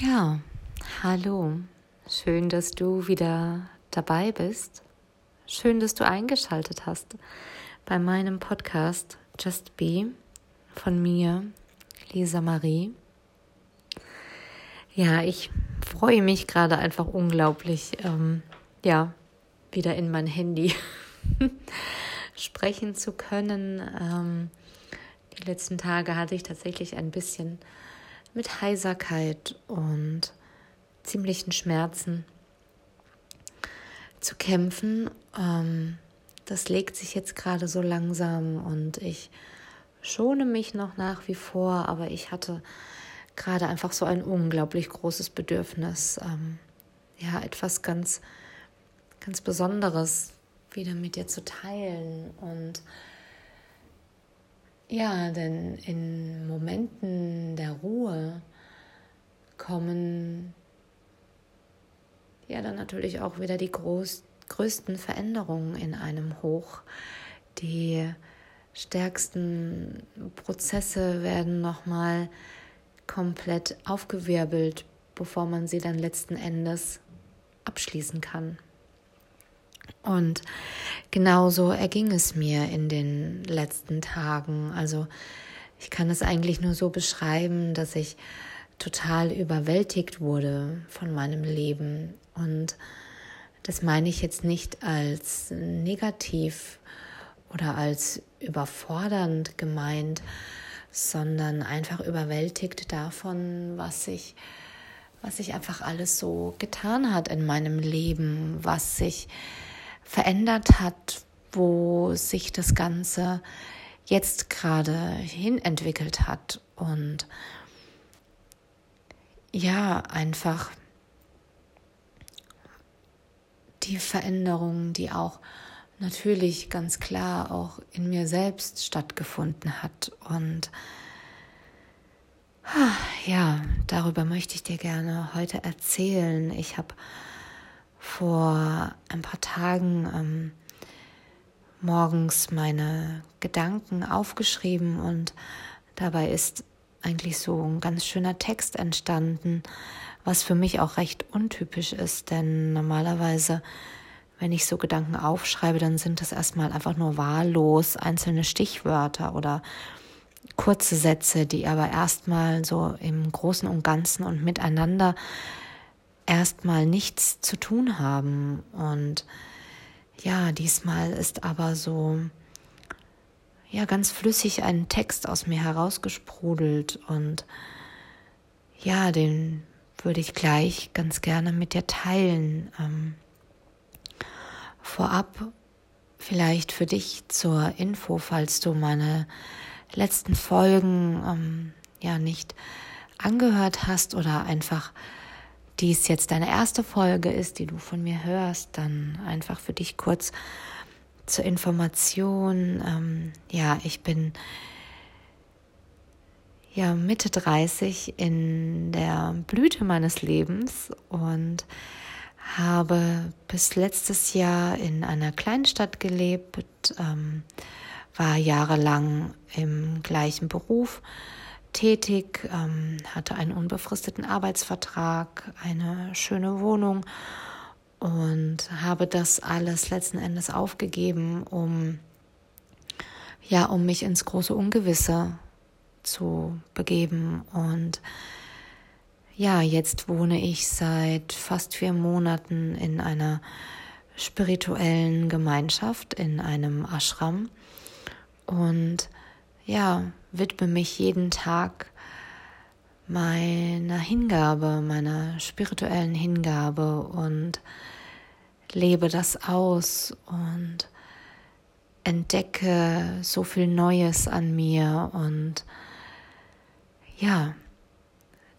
Ja, hallo. Schön, dass du wieder dabei bist. Schön, dass du eingeschaltet hast bei meinem Podcast Just Be von mir, Lisa Marie. Ja, ich freue mich gerade einfach unglaublich, ähm, ja, wieder in mein Handy sprechen zu können. Ähm, die letzten Tage hatte ich tatsächlich ein bisschen mit Heiserkeit und ziemlichen Schmerzen zu kämpfen. Ähm, das legt sich jetzt gerade so langsam und ich schone mich noch nach wie vor, aber ich hatte gerade einfach so ein unglaublich großes Bedürfnis, ähm, ja, etwas ganz, ganz Besonderes wieder mit dir zu teilen und ja, denn in Momenten der Ruhe kommen ja dann natürlich auch wieder die groß, größten Veränderungen in einem hoch. Die stärksten Prozesse werden nochmal komplett aufgewirbelt, bevor man sie dann letzten Endes abschließen kann. Und genauso erging es mir in den letzten Tagen. Also ich kann es eigentlich nur so beschreiben, dass ich total überwältigt wurde von meinem Leben. Und das meine ich jetzt nicht als negativ oder als überfordernd gemeint, sondern einfach überwältigt davon, was sich was sich einfach alles so getan hat in meinem Leben, was sich verändert hat, wo sich das Ganze jetzt gerade hin entwickelt hat und ja, einfach die Veränderung, die auch natürlich ganz klar auch in mir selbst stattgefunden hat. Und ja, darüber möchte ich dir gerne heute erzählen. Ich habe vor ein paar Tagen ähm, morgens meine Gedanken aufgeschrieben und dabei ist eigentlich so ein ganz schöner Text entstanden, was für mich auch recht untypisch ist, denn normalerweise, wenn ich so Gedanken aufschreibe, dann sind das erstmal einfach nur wahllos einzelne Stichwörter oder kurze Sätze, die aber erstmal so im Großen und Ganzen und miteinander erstmal nichts zu tun haben. Und ja, diesmal ist aber so, ja, ganz flüssig ein Text aus mir herausgesprudelt und ja, den würde ich gleich ganz gerne mit dir teilen. Ähm, vorab vielleicht für dich zur Info, falls du meine letzten Folgen ähm, ja nicht angehört hast oder einfach dies jetzt deine erste Folge ist, die du von mir hörst, dann einfach für dich kurz zur Information. Ähm, ja, ich bin ja Mitte 30 in der Blüte meines Lebens und habe bis letztes Jahr in einer Kleinstadt gelebt, ähm, war jahrelang im gleichen Beruf tätig, ähm, hatte einen unbefristeten Arbeitsvertrag, eine schöne Wohnung und habe das alles letzten Endes aufgegeben, um ja, um mich ins große Ungewisse zu begeben. Und ja, jetzt wohne ich seit fast vier Monaten in einer spirituellen Gemeinschaft, in einem Ashram. Und ja, widme mich jeden Tag meiner Hingabe, meiner spirituellen Hingabe und lebe das aus und entdecke so viel Neues an mir und ja,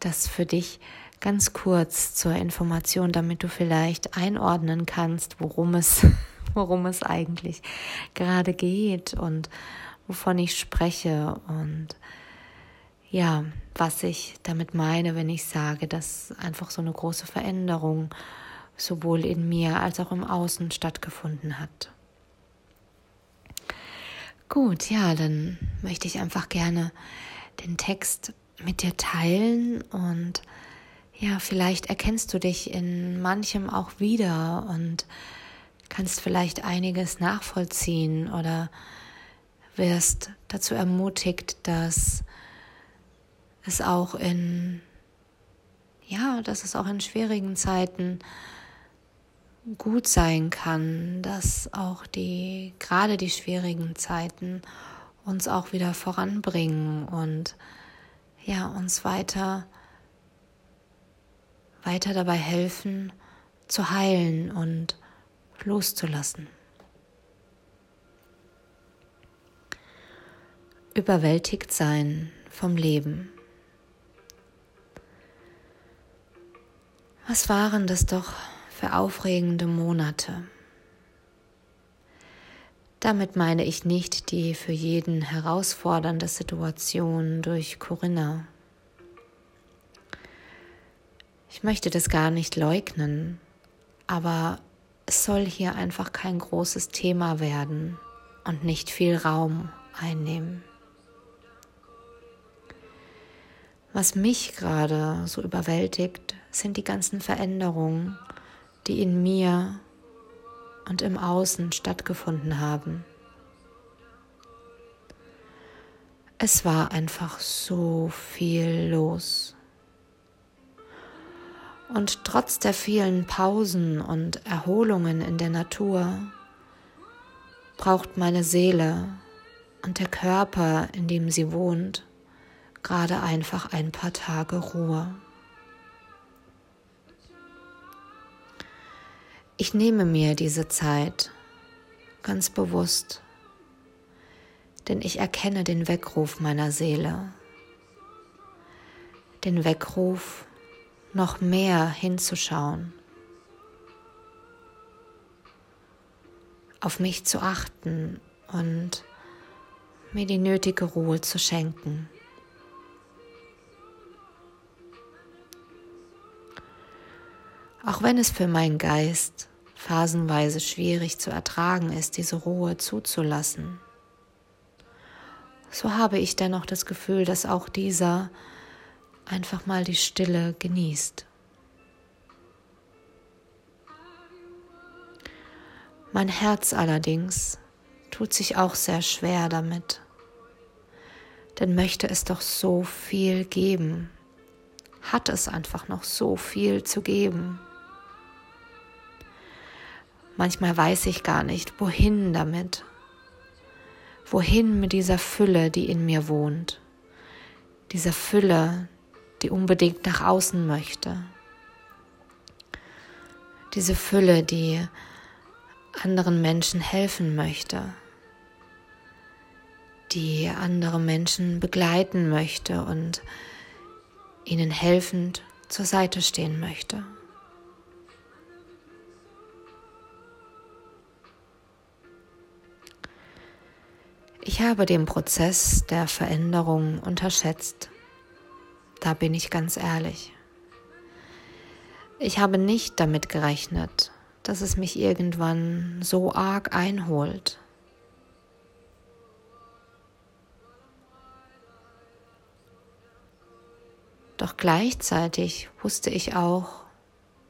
das für dich ganz kurz zur Information, damit du vielleicht einordnen kannst, worum es, worum es eigentlich gerade geht und wovon ich spreche und ja, was ich damit meine, wenn ich sage, dass einfach so eine große Veränderung sowohl in mir als auch im Außen stattgefunden hat. Gut, ja, dann möchte ich einfach gerne den Text mit dir teilen und ja, vielleicht erkennst du dich in manchem auch wieder und kannst vielleicht einiges nachvollziehen oder wirst dazu ermutigt, dass es auch in ja, dass es auch in schwierigen Zeiten gut sein kann, dass auch die gerade die schwierigen Zeiten uns auch wieder voranbringen und ja, uns weiter weiter dabei helfen zu heilen und loszulassen. Überwältigt sein vom Leben. Was waren das doch für aufregende Monate? Damit meine ich nicht die für jeden herausfordernde Situation durch Corinna. Ich möchte das gar nicht leugnen, aber es soll hier einfach kein großes Thema werden und nicht viel Raum einnehmen. Was mich gerade so überwältigt, sind die ganzen Veränderungen, die in mir und im Außen stattgefunden haben. Es war einfach so viel los. Und trotz der vielen Pausen und Erholungen in der Natur braucht meine Seele und der Körper, in dem sie wohnt, gerade einfach ein paar Tage Ruhe. Ich nehme mir diese Zeit ganz bewusst, denn ich erkenne den Weckruf meiner Seele, den Weckruf, noch mehr hinzuschauen, auf mich zu achten und mir die nötige Ruhe zu schenken. Auch wenn es für meinen Geist phasenweise schwierig zu ertragen ist, diese Ruhe zuzulassen, so habe ich dennoch das Gefühl, dass auch dieser einfach mal die Stille genießt. Mein Herz allerdings tut sich auch sehr schwer damit, denn möchte es doch so viel geben, hat es einfach noch so viel zu geben. Manchmal weiß ich gar nicht, wohin damit. Wohin mit dieser Fülle, die in mir wohnt. Dieser Fülle, die unbedingt nach außen möchte. Diese Fülle, die anderen Menschen helfen möchte. Die andere Menschen begleiten möchte und ihnen helfend zur Seite stehen möchte. Ich habe den Prozess der Veränderung unterschätzt. Da bin ich ganz ehrlich. Ich habe nicht damit gerechnet, dass es mich irgendwann so arg einholt. Doch gleichzeitig wusste ich auch,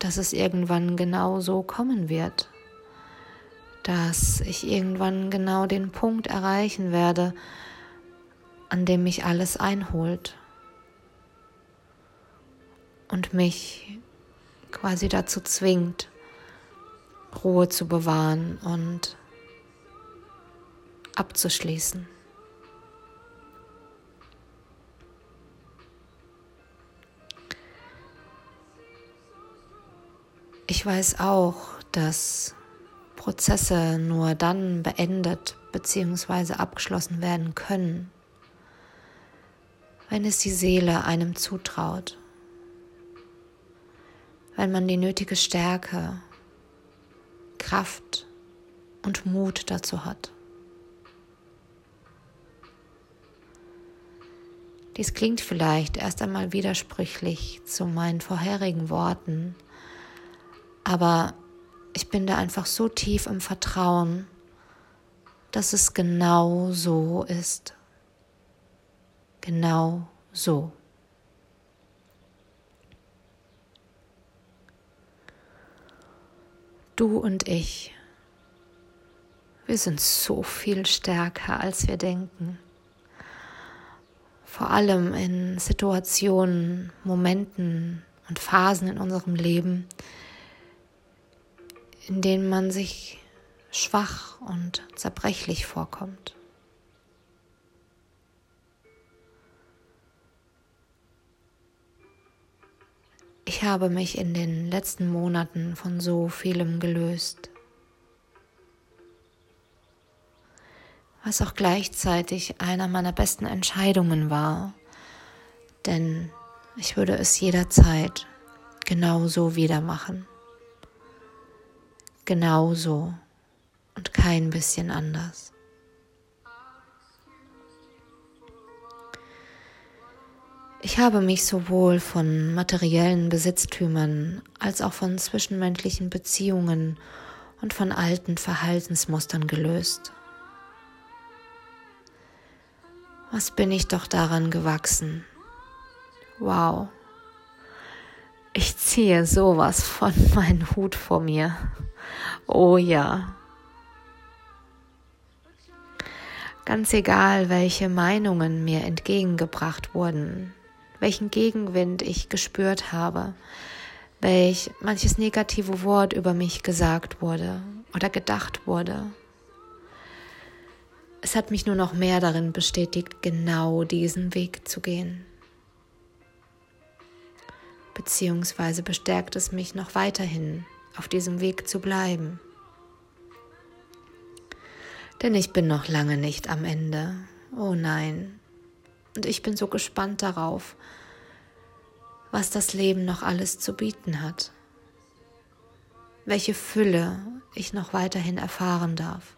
dass es irgendwann genau so kommen wird dass ich irgendwann genau den Punkt erreichen werde, an dem mich alles einholt und mich quasi dazu zwingt, Ruhe zu bewahren und abzuschließen. Ich weiß auch, dass Prozesse nur dann beendet bzw. abgeschlossen werden können, wenn es die Seele einem zutraut, wenn man die nötige Stärke, Kraft und Mut dazu hat. Dies klingt vielleicht erst einmal widersprüchlich zu meinen vorherigen Worten, aber ich bin da einfach so tief im Vertrauen, dass es genau so ist. Genau so. Du und ich, wir sind so viel stärker, als wir denken. Vor allem in Situationen, Momenten und Phasen in unserem Leben, in denen man sich schwach und zerbrechlich vorkommt. Ich habe mich in den letzten Monaten von so vielem gelöst, was auch gleichzeitig einer meiner besten Entscheidungen war, denn ich würde es jederzeit genauso wieder machen. Genauso und kein bisschen anders. Ich habe mich sowohl von materiellen Besitztümern als auch von zwischenmenschlichen Beziehungen und von alten Verhaltensmustern gelöst. Was bin ich doch daran gewachsen? Wow. Ich ziehe sowas von meinem Hut vor mir. Oh ja. Ganz egal, welche Meinungen mir entgegengebracht wurden, welchen Gegenwind ich gespürt habe, welch manches negative Wort über mich gesagt wurde oder gedacht wurde. Es hat mich nur noch mehr darin bestätigt, genau diesen Weg zu gehen. Beziehungsweise bestärkt es mich noch weiterhin, auf diesem Weg zu bleiben. Denn ich bin noch lange nicht am Ende. Oh nein, und ich bin so gespannt darauf, was das Leben noch alles zu bieten hat, welche Fülle ich noch weiterhin erfahren darf.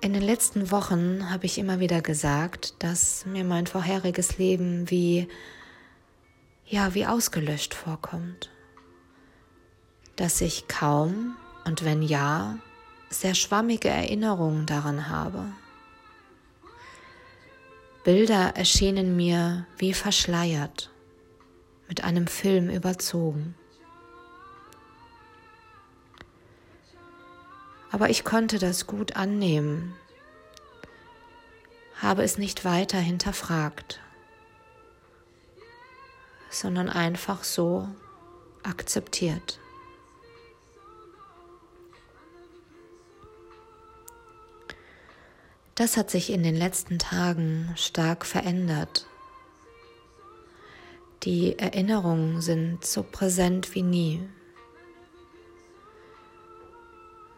In den letzten Wochen habe ich immer wieder gesagt, dass mir mein vorheriges Leben wie ja, wie ausgelöscht vorkommt. Dass ich kaum und wenn ja, sehr schwammige Erinnerungen daran habe. Bilder erschienen mir wie verschleiert, mit einem Film überzogen. Aber ich konnte das gut annehmen, habe es nicht weiter hinterfragt, sondern einfach so akzeptiert. Das hat sich in den letzten Tagen stark verändert. Die Erinnerungen sind so präsent wie nie.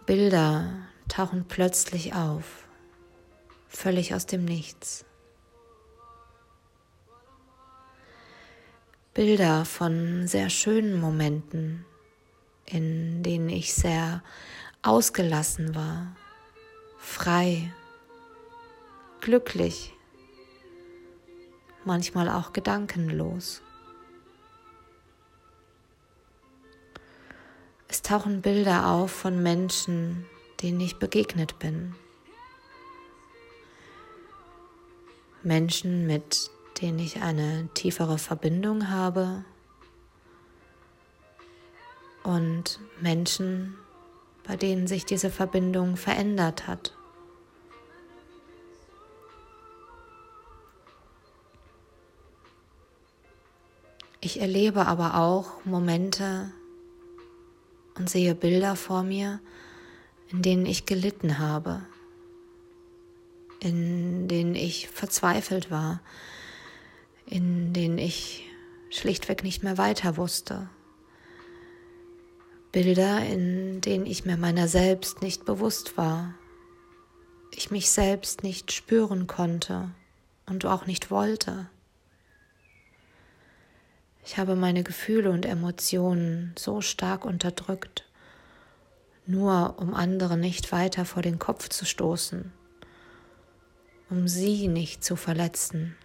Bilder tauchen plötzlich auf, völlig aus dem Nichts. Bilder von sehr schönen Momenten, in denen ich sehr ausgelassen war, frei glücklich, manchmal auch gedankenlos. Es tauchen Bilder auf von Menschen, denen ich begegnet bin. Menschen, mit denen ich eine tiefere Verbindung habe. Und Menschen, bei denen sich diese Verbindung verändert hat. Ich erlebe aber auch Momente und sehe Bilder vor mir, in denen ich gelitten habe, in denen ich verzweifelt war, in denen ich schlichtweg nicht mehr weiter wusste. Bilder, in denen ich mir meiner selbst nicht bewusst war, ich mich selbst nicht spüren konnte und auch nicht wollte. Ich habe meine Gefühle und Emotionen so stark unterdrückt, nur um andere nicht weiter vor den Kopf zu stoßen, um sie nicht zu verletzen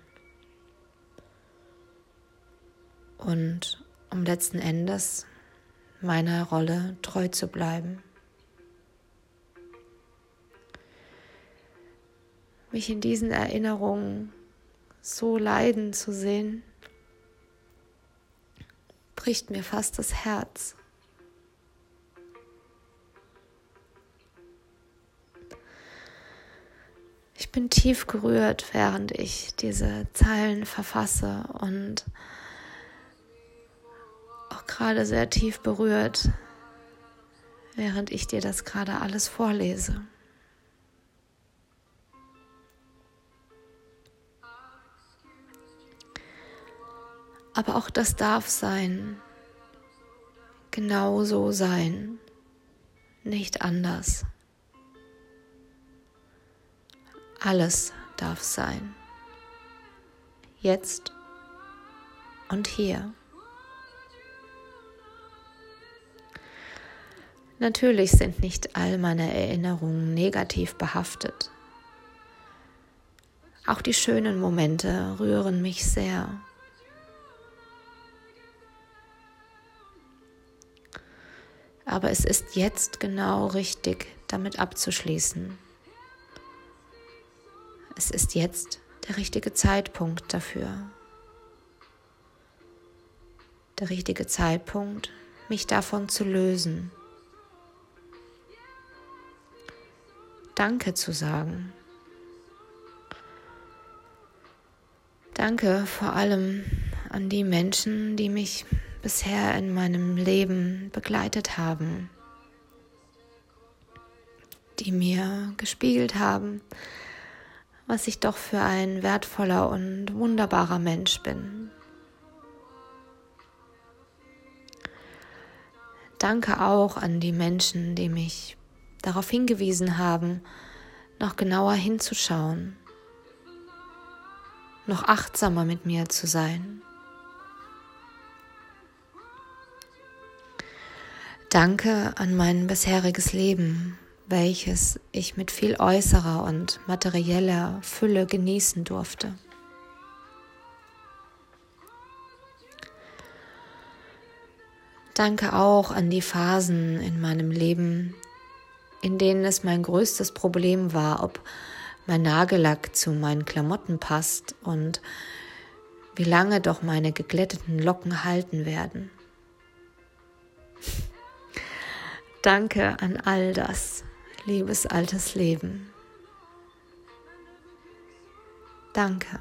und um letzten Endes meiner Rolle treu zu bleiben. Mich in diesen Erinnerungen so leiden zu sehen, bricht mir fast das Herz. Ich bin tief gerührt, während ich diese Zeilen verfasse und gerade sehr tief berührt, während ich dir das gerade alles vorlese. Aber auch das darf sein, genau so sein, nicht anders. Alles darf sein. Jetzt und hier. Natürlich sind nicht all meine Erinnerungen negativ behaftet. Auch die schönen Momente rühren mich sehr. Aber es ist jetzt genau richtig, damit abzuschließen. Es ist jetzt der richtige Zeitpunkt dafür. Der richtige Zeitpunkt, mich davon zu lösen. Danke zu sagen. Danke vor allem an die Menschen, die mich bisher in meinem Leben begleitet haben, die mir gespiegelt haben, was ich doch für ein wertvoller und wunderbarer Mensch bin. Danke auch an die Menschen, die mich darauf hingewiesen haben, noch genauer hinzuschauen, noch achtsamer mit mir zu sein. Danke an mein bisheriges Leben, welches ich mit viel äußerer und materieller Fülle genießen durfte. Danke auch an die Phasen in meinem Leben, in denen es mein größtes Problem war, ob mein Nagellack zu meinen Klamotten passt und wie lange doch meine geglätteten Locken halten werden. Danke an all das, liebes altes Leben. Danke.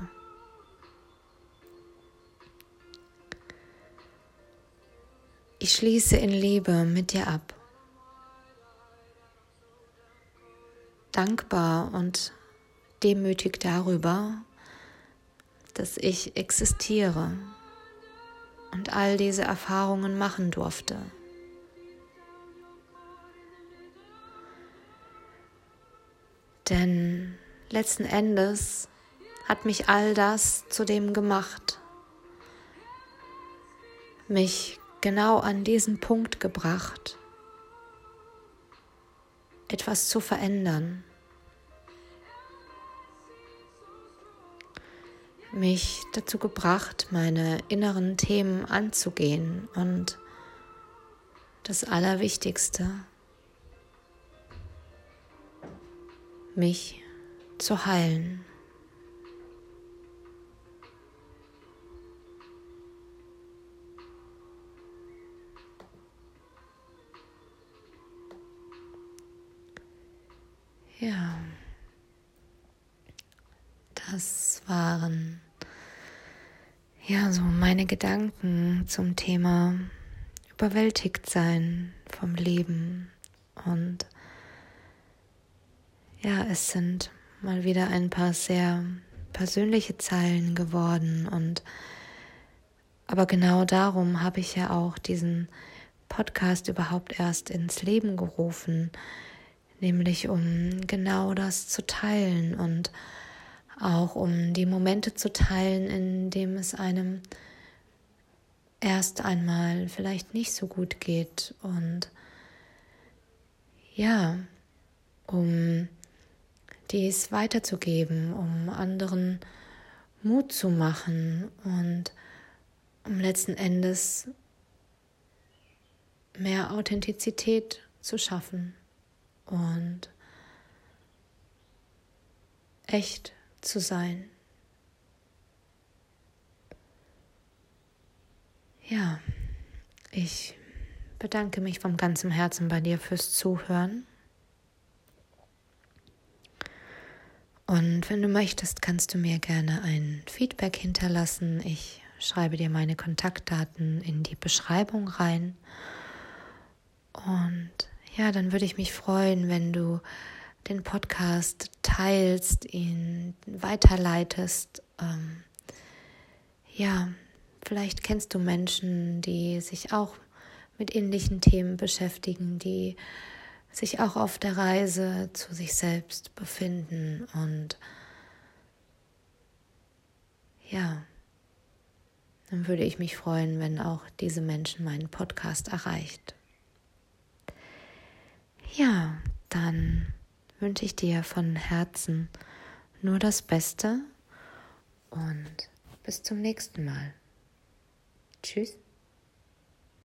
Ich schließe in Liebe mit dir ab. Dankbar und demütig darüber, dass ich existiere und all diese Erfahrungen machen durfte. Denn letzten Endes hat mich all das zu dem gemacht, mich genau an diesen Punkt gebracht, etwas zu verändern, mich dazu gebracht, meine inneren Themen anzugehen und das Allerwichtigste, mich zu heilen. Gedanken zum Thema überwältigt sein vom Leben. Und ja, es sind mal wieder ein paar sehr persönliche Zeilen geworden. Und aber genau darum habe ich ja auch diesen Podcast überhaupt erst ins Leben gerufen, nämlich um genau das zu teilen und auch um die Momente zu teilen, in dem es einem erst einmal vielleicht nicht so gut geht und ja, um dies weiterzugeben, um anderen Mut zu machen und um letzten Endes mehr Authentizität zu schaffen und echt zu sein. Ja, ich bedanke mich von ganzem Herzen bei dir fürs Zuhören. Und wenn du möchtest, kannst du mir gerne ein Feedback hinterlassen. Ich schreibe dir meine Kontaktdaten in die Beschreibung rein. Und ja, dann würde ich mich freuen, wenn du den Podcast teilst, ihn weiterleitest. Ähm, ja, vielleicht kennst du Menschen, die sich auch mit ähnlichen Themen beschäftigen, die sich auch auf der Reise zu sich selbst befinden und ja, dann würde ich mich freuen, wenn auch diese Menschen meinen Podcast erreicht. Ja, dann wünsche ich dir von Herzen nur das Beste und bis zum nächsten Mal. Tschüss.